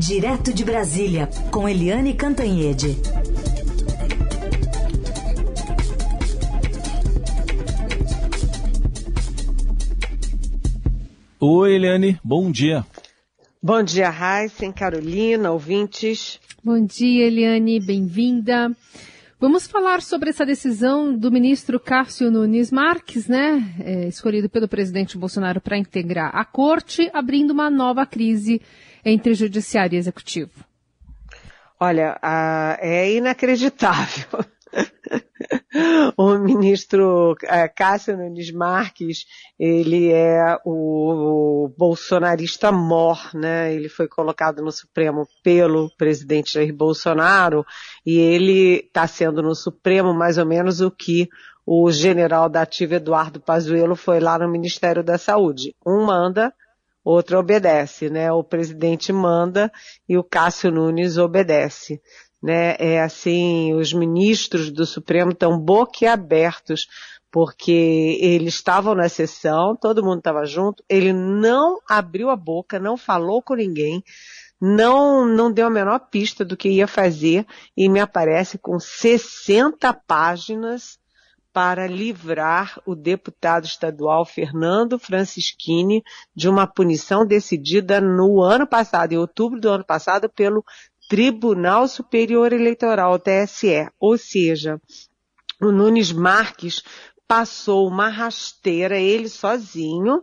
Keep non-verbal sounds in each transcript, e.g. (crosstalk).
Direto de Brasília, com Eliane Cantanhede. Oi, Eliane, bom dia. Bom dia, Raíssen, Carolina, ouvintes. Bom dia, Eliane, bem-vinda. Vamos falar sobre essa decisão do ministro Cássio Nunes Marques, né, é, escolhido pelo presidente Bolsonaro para integrar a corte, abrindo uma nova crise entre judiciário e executivo. Olha, é inacreditável. (laughs) o ministro é, Cássio Nunes Marques, ele é o bolsonarista mor, né? Ele foi colocado no Supremo pelo presidente Jair Bolsonaro e ele está sendo no Supremo mais ou menos o que o general da ativa Eduardo Pazuello foi lá no Ministério da Saúde. Um manda, outro obedece, né? O presidente manda e o Cássio Nunes obedece. Né? É assim, os ministros do Supremo estão boquiabertos porque eles estavam na sessão, todo mundo estava junto, ele não abriu a boca, não falou com ninguém, não, não deu a menor pista do que ia fazer e me aparece com 60 páginas para livrar o deputado estadual Fernando Francischini de uma punição decidida no ano passado, em outubro do ano passado, pelo Tribunal Superior Eleitoral, TSE. Ou seja, o Nunes Marques passou uma rasteira, ele sozinho,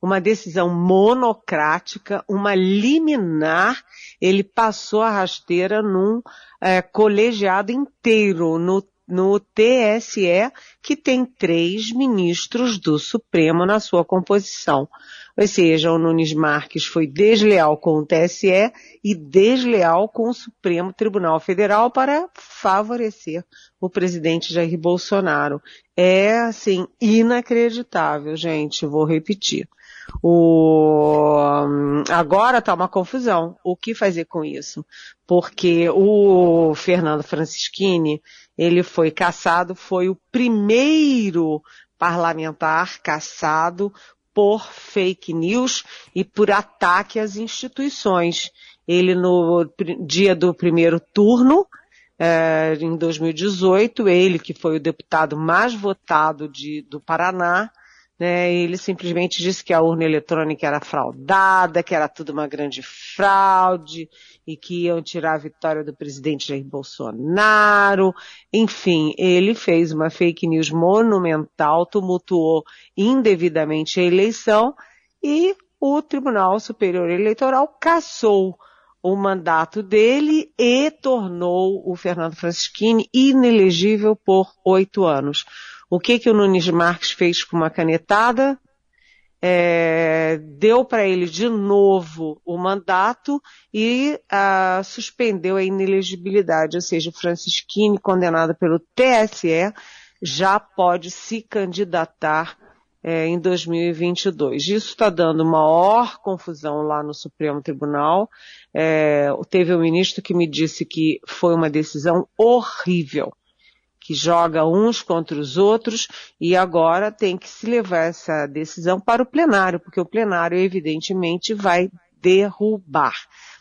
uma decisão monocrática, uma liminar, ele passou a rasteira num é, colegiado inteiro, no no TSE, que tem três ministros do Supremo na sua composição. Ou seja, o Nunes Marques foi desleal com o TSE e desleal com o Supremo Tribunal Federal para favorecer o presidente Jair Bolsonaro. É, assim, inacreditável, gente. Vou repetir. O... Agora está uma confusão. O que fazer com isso? Porque o Fernando Francischini, ele foi caçado, foi o primeiro parlamentar caçado por fake news e por ataque às instituições. Ele no dia do primeiro turno, eh, em 2018, ele que foi o deputado mais votado de, do Paraná, né, ele simplesmente disse que a urna eletrônica era fraudada, que era tudo uma grande fraude e que iam tirar a vitória do presidente Jair Bolsonaro. Enfim, ele fez uma fake news monumental, tumultuou indevidamente a eleição e o Tribunal Superior Eleitoral cassou o mandato dele e tornou o Fernando Francischini inelegível por oito anos. O que que o Nunes Marques fez com uma canetada? É, deu para ele de novo o mandato e ah, suspendeu a inelegibilidade, ou seja, Francisquini, condenado pelo TSE, já pode se candidatar é, em 2022. Isso está dando maior confusão lá no Supremo Tribunal. É, teve um ministro que me disse que foi uma decisão horrível que joga uns contra os outros e agora tem que se levar essa decisão para o plenário, porque o plenário evidentemente vai derrubar.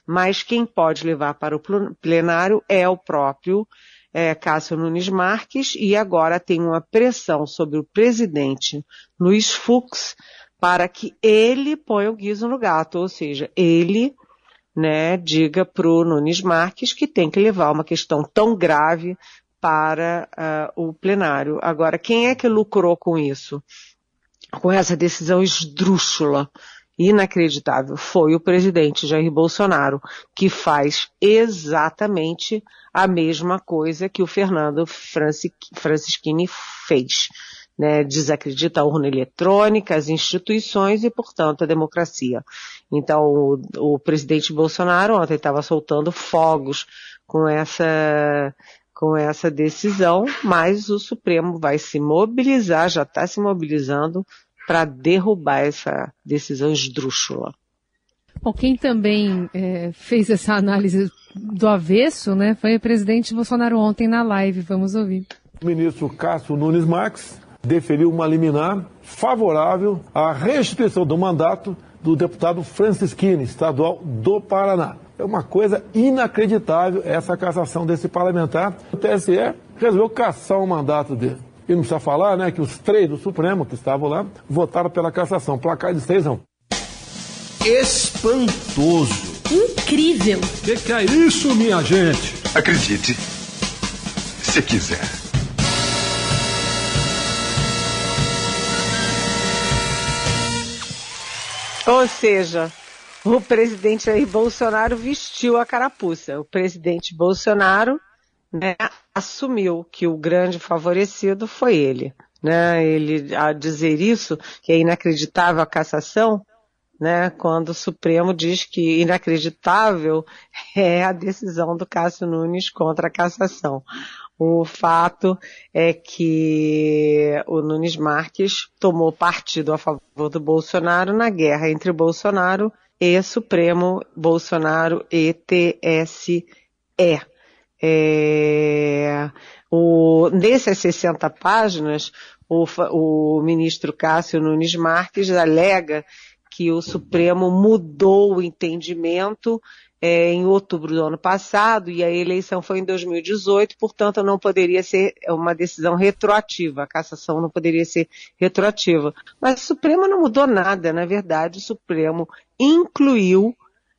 Mas quem pode levar para o plenário é o próprio é, Cássio Nunes Marques e agora tem uma pressão sobre o presidente Luiz Fux para que ele ponha o guiso no gato, ou seja, ele né, diga para o Nunes Marques que tem que levar uma questão tão grave para uh, o plenário. Agora, quem é que lucrou com isso? Com essa decisão esdrúxula, inacreditável, foi o presidente Jair Bolsonaro, que faz exatamente a mesma coisa que o Fernando Francischini fez. Né, desacredita a urna eletrônica, as instituições e, portanto, a democracia. Então, o, o presidente Bolsonaro ontem estava soltando fogos com essa com essa decisão, mas o Supremo vai se mobilizar, já está se mobilizando para derrubar essa decisão esdrúxula. Bom, quem também é, fez essa análise do avesso, né, foi o presidente Bolsonaro ontem na live. Vamos ouvir. O ministro Cássio Nunes Marques deferiu uma liminar favorável à restituição do mandato do deputado Francisquini, estadual do Paraná. É uma coisa inacreditável essa cassação desse parlamentar. O TSE resolveu caçar o mandato dele. E não precisa falar, né, que os três do Supremo que estavam lá votaram pela cassação. Placar de seis não. Espantoso. Incrível. O que, que é isso, minha gente? Acredite, se quiser. Ou seja, o presidente Bolsonaro vestiu a carapuça. O presidente Bolsonaro né, assumiu que o grande favorecido foi ele. Né? Ele, a dizer isso, que é inacreditável a cassação, né, quando o Supremo diz que inacreditável é a decisão do Cássio Nunes contra a cassação. O fato é que o Nunes Marques tomou partido a favor do Bolsonaro na guerra entre Bolsonaro e Supremo, Bolsonaro e TSE. É, o, nessas 60 páginas, o, o ministro Cássio Nunes Marques alega que o Supremo mudou o entendimento é, em outubro do ano passado e a eleição foi em 2018, portanto não poderia ser uma decisão retroativa, a cassação não poderia ser retroativa. Mas o Supremo não mudou nada, na verdade o Supremo incluiu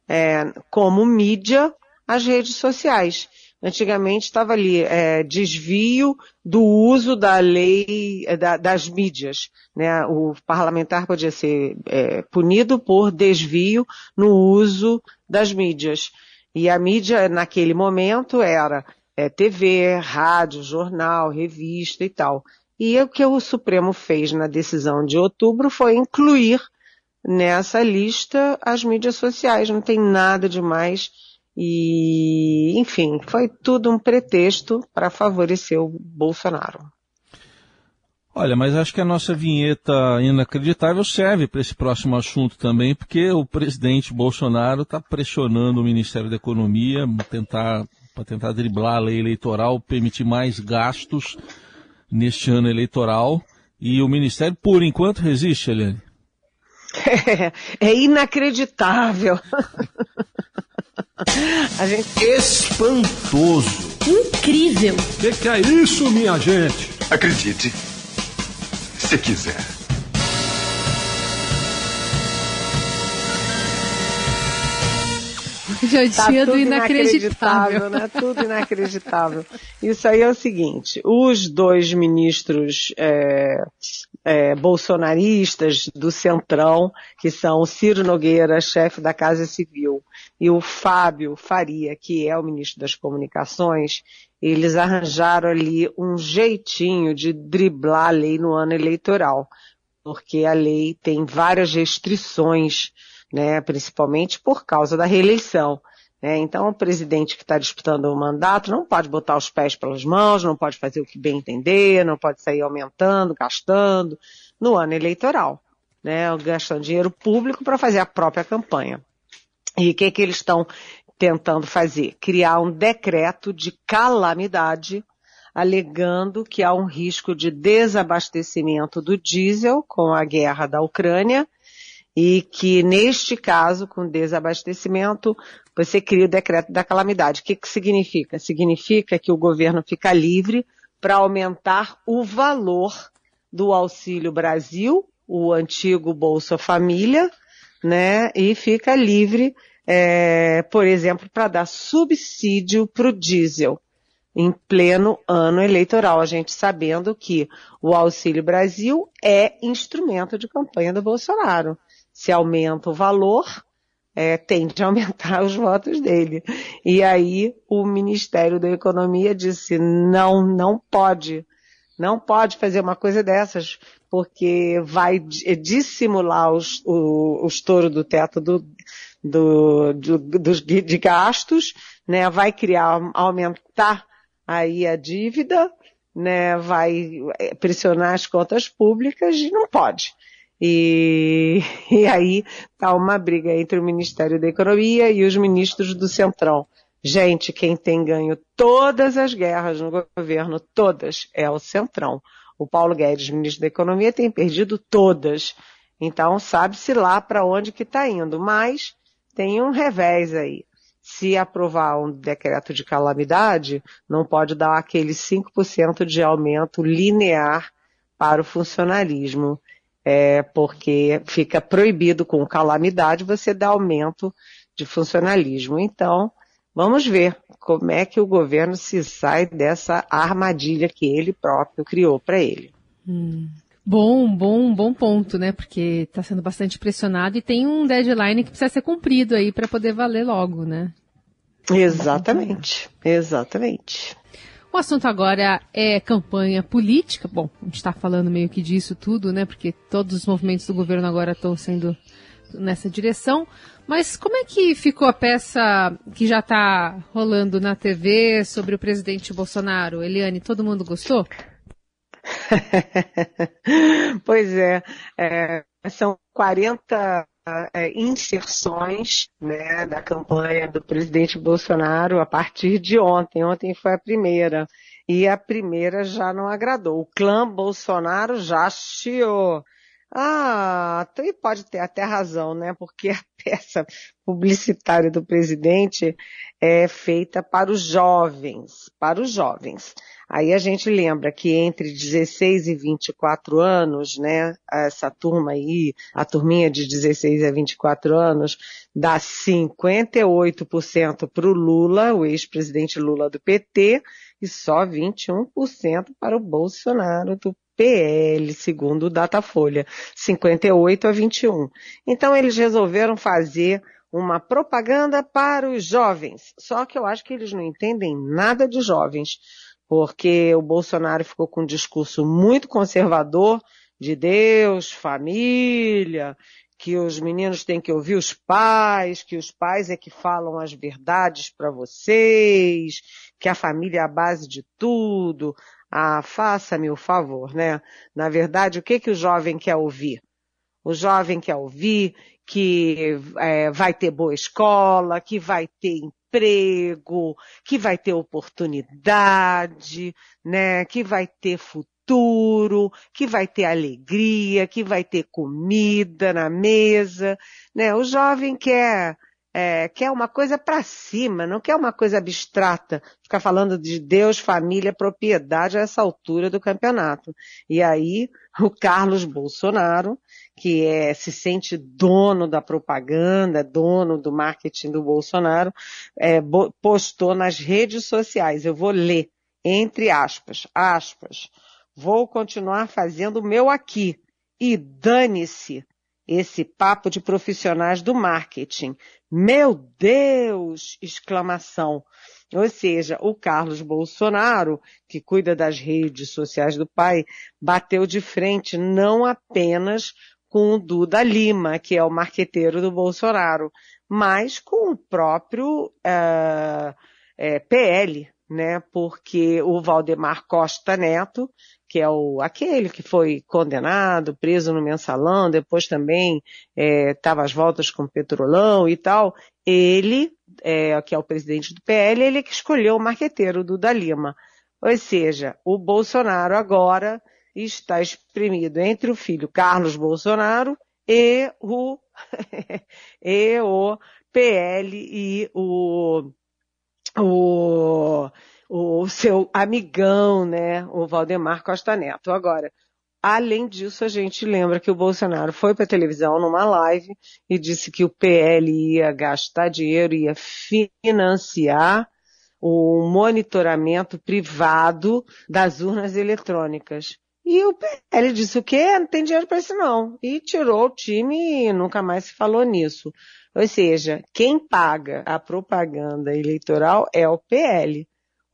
é, como mídia as redes sociais. Antigamente estava ali é, desvio do uso da lei é, da, das mídias. Né? O parlamentar podia ser é, punido por desvio no uso das mídias. E a mídia naquele momento era é, TV, rádio, jornal, revista e tal. E o que o Supremo fez na decisão de outubro foi incluir nessa lista as mídias sociais. Não tem nada de mais e, enfim, foi tudo um pretexto para favorecer o Bolsonaro. Olha, mas acho que a nossa vinheta inacreditável serve para esse próximo assunto também, porque o presidente Bolsonaro está pressionando o Ministério da Economia tentar, para tentar driblar a lei eleitoral, permitir mais gastos neste ano eleitoral. E o Ministério, por enquanto, resiste, Eliane? É, (laughs) é inacreditável. (laughs) A gente... Espantoso. Incrível. O que, que é isso, minha gente? Acredite, se quiser. (laughs) Jantinha tá do inacreditável. inacreditável, né? Tudo inacreditável. Isso aí é o seguinte, os dois ministros é, é, bolsonaristas do Centrão, que são o Ciro Nogueira, chefe da Casa Civil, e o Fábio Faria, que é o ministro das Comunicações, eles arranjaram ali um jeitinho de driblar a lei no ano eleitoral, porque a lei tem várias restrições, né, principalmente por causa da reeleição. Né? Então, o presidente que está disputando o mandato não pode botar os pés pelas mãos, não pode fazer o que bem entender, não pode sair aumentando, gastando no ano eleitoral, né? gastando dinheiro público para fazer a própria campanha. E o que, que eles estão tentando fazer? Criar um decreto de calamidade, alegando que há um risco de desabastecimento do diesel com a guerra da Ucrânia e que neste caso, com desabastecimento, você cria o decreto da calamidade. O que, que significa? Significa que o governo fica livre para aumentar o valor do Auxílio Brasil, o antigo Bolsa Família, né? E fica livre é, por exemplo, para dar subsídio para o diesel em pleno ano eleitoral, a gente sabendo que o Auxílio Brasil é instrumento de campanha do Bolsonaro. Se aumenta o valor, é, tende a aumentar (laughs) os votos dele. E aí o Ministério da Economia disse, não, não pode, não pode fazer uma coisa dessas, porque vai dissimular os, o, o estouro do teto do, do, do, dos, de gastos, né, vai criar, aumentar aí a dívida, né, vai é, pressionar as contas públicas e não pode. E, (laughs) e aí tá uma briga entre o Ministério da Economia e os ministros do Centrão. Gente, quem tem ganho todas as guerras no governo, todas, é o Centrão. O Paulo Guedes, ministro da Economia, tem perdido todas. Então, sabe-se lá para onde que está indo. Mas tem um revés aí. se aprovar um decreto de calamidade, não pode dar aquele 5% de aumento linear para o funcionalismo, é, porque fica proibido com calamidade você dar aumento de funcionalismo. Então, vamos ver como é que o governo se sai dessa armadilha que ele próprio criou para ele. Hum. Bom, bom, bom ponto, né? Porque está sendo bastante pressionado e tem um deadline que precisa ser cumprido aí para poder valer logo, né? Exatamente, exatamente. O assunto agora é campanha política. Bom, a gente está falando meio que disso tudo, né? Porque todos os movimentos do governo agora estão sendo nessa direção. Mas como é que ficou a peça que já está rolando na TV sobre o presidente Bolsonaro? Eliane, todo mundo gostou? (laughs) pois é, é, são 40 é, inserções né, da campanha do presidente Bolsonaro a partir de ontem. Ontem foi a primeira. E a primeira já não agradou. O clã Bolsonaro já chiou. Ah, e pode ter até razão, né? Porque a (laughs) peça publicitária do presidente é feita para os jovens, para os jovens. Aí a gente lembra que entre 16 e 24 anos, né, essa turma aí, a turminha de 16 a 24 anos, dá 58% para o Lula, o ex-presidente Lula do PT, e só 21% para o Bolsonaro do PL, segundo o Datafolha, 58 a 21. Então eles resolveram fazer uma propaganda para os jovens. Só que eu acho que eles não entendem nada de jovens, porque o Bolsonaro ficou com um discurso muito conservador de Deus, família, que os meninos têm que ouvir os pais, que os pais é que falam as verdades para vocês, que a família é a base de tudo. Ah, faça-me o favor, né? Na verdade, o que, que o jovem quer ouvir? O jovem quer ouvir que é, vai ter boa escola, que vai ter emprego, que vai ter oportunidade, né? Que vai ter futuro, que vai ter alegria, que vai ter comida na mesa, né? O jovem quer é, quer uma coisa para cima, não quer uma coisa abstrata, ficar falando de Deus, família, propriedade a essa altura do campeonato. E aí, o Carlos Bolsonaro, que é, se sente dono da propaganda, dono do marketing do Bolsonaro, é, postou nas redes sociais, eu vou ler, entre aspas, aspas, vou continuar fazendo o meu aqui, e dane-se esse papo de profissionais do marketing. Meu Deus! Exclamação. Ou seja, o Carlos Bolsonaro, que cuida das redes sociais do pai, bateu de frente não apenas com o Duda Lima, que é o marqueteiro do Bolsonaro, mas com o próprio é, eh, PL, né? Porque o Valdemar Costa Neto, que é o, aquele que foi condenado, preso no mensalão, depois também estava é, às voltas com o Petrolão e tal, ele, é, que é o presidente do PL, ele que escolheu o marqueteiro do da Lima. Ou seja, o Bolsonaro agora está espremido entre o filho Carlos Bolsonaro e o, (laughs) e o PL e o, o o seu amigão, né, o Valdemar Costa Neto. Agora, além disso, a gente lembra que o Bolsonaro foi para a televisão numa live e disse que o PL ia gastar dinheiro, ia financiar o monitoramento privado das urnas eletrônicas. E o PL disse o quê? Não tem dinheiro para isso não. E tirou o time e nunca mais se falou nisso. Ou seja, quem paga a propaganda eleitoral é o PL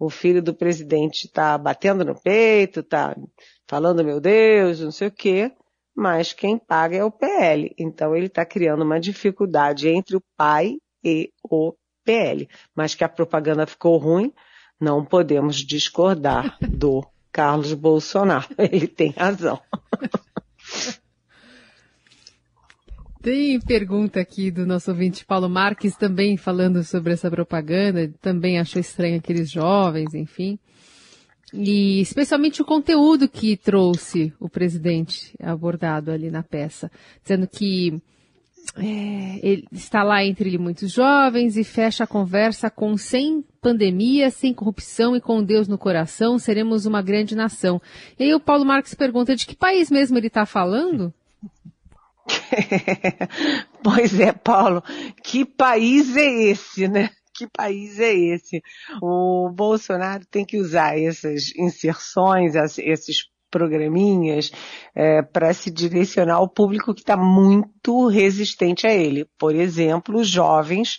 o filho do presidente está batendo no peito, está falando, meu Deus, não sei o quê, mas quem paga é o PL. Então ele está criando uma dificuldade entre o pai e o PL. Mas que a propaganda ficou ruim, não podemos discordar do Carlos Bolsonaro. (laughs) Ele tem razão. Tem pergunta aqui do nosso ouvinte Paulo Marques também falando sobre essa propaganda, também achou estranho aqueles jovens, enfim. E especialmente o conteúdo que trouxe o presidente abordado ali na peça, dizendo que é, ele está lá entre muitos jovens e fecha a conversa com sem pandemia, sem corrupção e com Deus no coração, seremos uma grande nação. E aí o Paulo Marques pergunta de que país mesmo ele está falando? (laughs) pois é, Paulo, que país é esse, né? Que país é esse? O Bolsonaro tem que usar essas inserções, esses programinhas é, para se direcionar ao público que está muito resistente a ele. Por exemplo, os jovens,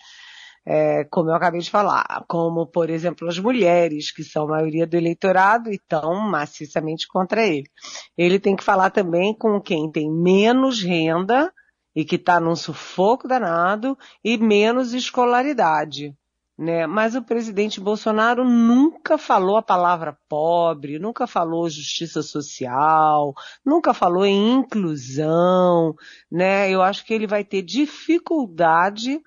é, como eu acabei de falar, como, por exemplo, as mulheres, que são a maioria do eleitorado e estão maciçamente contra ele. Ele tem que falar também com quem tem menos renda e que está num sufoco danado e menos escolaridade né? Mas o presidente Bolsonaro nunca falou a palavra pobre, nunca falou justiça social, nunca falou em inclusão, né? Eu acho que ele vai ter dificuldade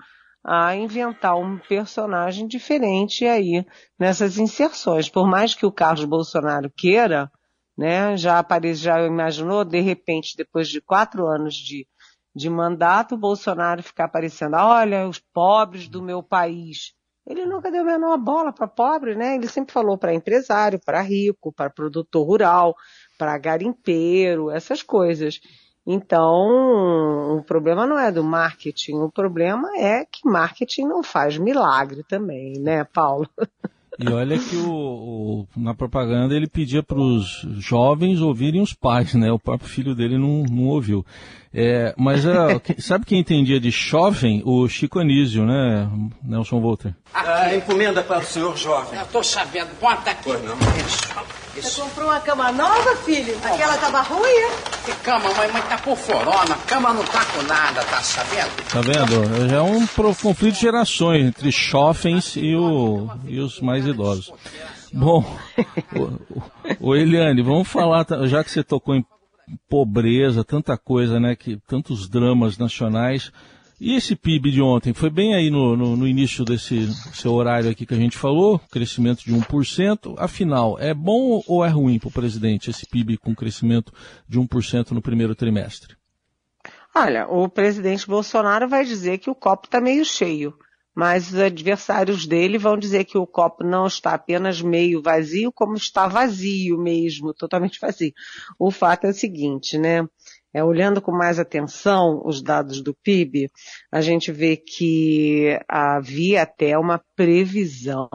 a inventar um personagem diferente aí nessas inserções. Por mais que o Carlos Bolsonaro queira, né? Já aparece, já imaginou, de repente, depois de quatro anos de, de mandato, o Bolsonaro ficar aparecendo, olha, os pobres do meu país ele nunca deu a menor bola para pobre, né? Ele sempre falou para empresário, para rico, para produtor rural, para garimpeiro, essas coisas. Então, o problema não é do marketing, o problema é que marketing não faz milagre também, né, Paulo? E olha que o, o, na propaganda ele pedia para os jovens ouvirem os pais, né? O próprio filho dele não, não ouviu. É, mas (laughs) uh, sabe quem entendia de jovem? O Chico Anísio, né, Nelson Volter? A encomenda para o senhor jovem. Eu estou sabendo. Bota aqui. Pois não. Isso. Você comprou uma cama nova, filho? Aquela tava ruim? Que cama, mãe? Mãe tá por forona. A cama não tá com nada, tá sabendo? Tá vendo? Já é um conflito de gerações entre jovens e, o, e os mais idosos. Bom, o, o, Eliane, vamos falar, já que você tocou em pobreza, tanta coisa, né, que tantos dramas nacionais, e esse PIB de ontem foi bem aí no, no, no, início desse seu horário aqui que a gente falou, crescimento de 1%. Afinal, é bom ou é ruim para o presidente esse PIB com crescimento de 1% no primeiro trimestre? Olha, o presidente Bolsonaro vai dizer que o copo está meio cheio, mas os adversários dele vão dizer que o copo não está apenas meio vazio, como está vazio mesmo, totalmente vazio. O fato é o seguinte, né? É, olhando com mais atenção os dados do PIB, a gente vê que havia até uma previsão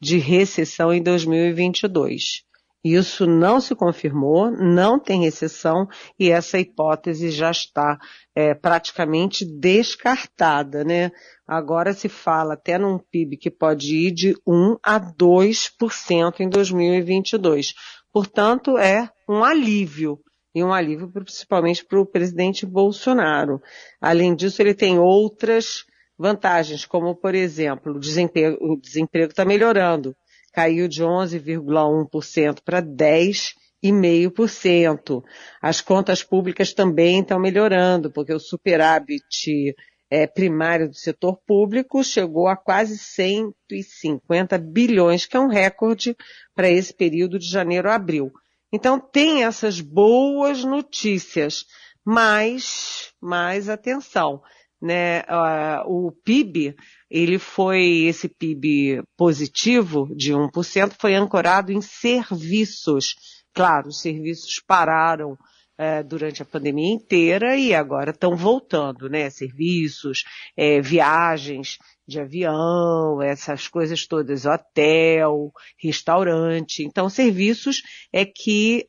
de recessão em 2022. Isso não se confirmou, não tem recessão e essa hipótese já está é, praticamente descartada, né? Agora se fala até num PIB que pode ir de 1 a 2% em 2022. Portanto, é um alívio e um alívio principalmente para o presidente Bolsonaro. Além disso, ele tem outras vantagens, como, por exemplo, o desemprego está melhorando. Caiu de 11,1% para 10,5%. As contas públicas também estão melhorando, porque o superávit é, primário do setor público chegou a quase 150 bilhões, que é um recorde para esse período de janeiro a abril. Então tem essas boas notícias, mas, mais atenção, né? Uh, o PIB, ele foi, esse PIB positivo de 1%, foi ancorado em serviços. Claro, os serviços pararam é, durante a pandemia inteira e agora estão voltando, né? Serviços, é, viagens de avião, essas coisas todas, hotel, restaurante. Então, serviços é que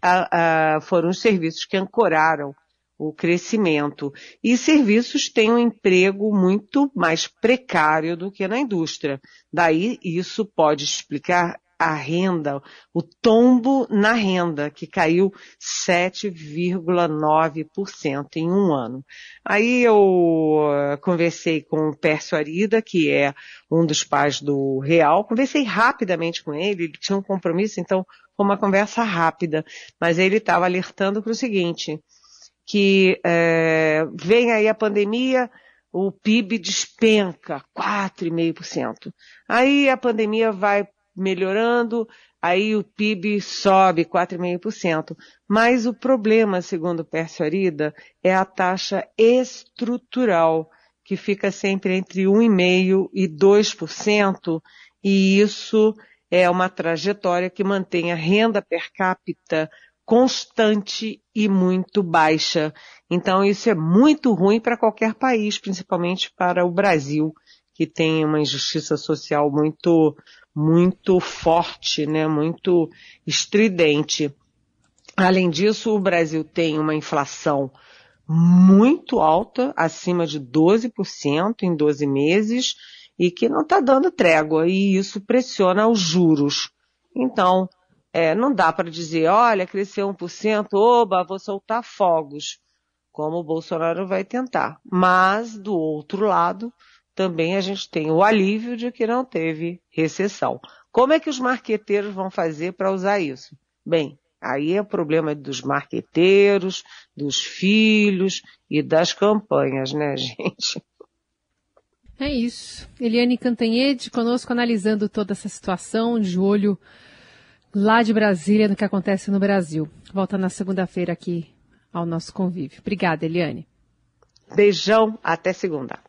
foram os serviços que ancoraram o crescimento. E serviços têm um emprego muito mais precário do que na indústria. Daí, isso pode explicar a renda, o tombo na renda, que caiu 7,9% em um ano. Aí eu eh, conversei com o Pércio Arida, que é um dos pais do Real, conversei rapidamente com ele, ele tinha um compromisso, então foi uma conversa rápida, mas ele estava alertando para o seguinte, que é, vem aí a pandemia, o PIB despenca 4,5%. Aí a pandemia vai melhorando, aí o PIB sobe 4,5%. Mas o problema, segundo Pércio Arida, é a taxa estrutural. que fica sempre entre 1,5% e 2%, e isso é uma trajetória que mantém a renda per capita constante e muito baixa. Então, isso é muito ruim para qualquer país, principalmente para o Brasil, que tem uma injustiça social muito, muito forte, né, muito estridente. Além disso, o Brasil tem uma inflação muito alta, acima de 12% em 12 meses, e que não está dando trégua, e isso pressiona os juros. Então, é, não dá para dizer, olha, cresceu 1%, oba, vou soltar fogos, como o Bolsonaro vai tentar. Mas, do outro lado, também a gente tem o alívio de que não teve recessão. Como é que os marqueteiros vão fazer para usar isso? Bem, Aí é o problema dos marqueteiros, dos filhos e das campanhas, né, (laughs) gente? É isso. Eliane Cantanhede conosco analisando toda essa situação, de olho lá de Brasília no que acontece no Brasil. Volta na segunda-feira aqui ao nosso convívio. Obrigada, Eliane. Beijão, até segunda.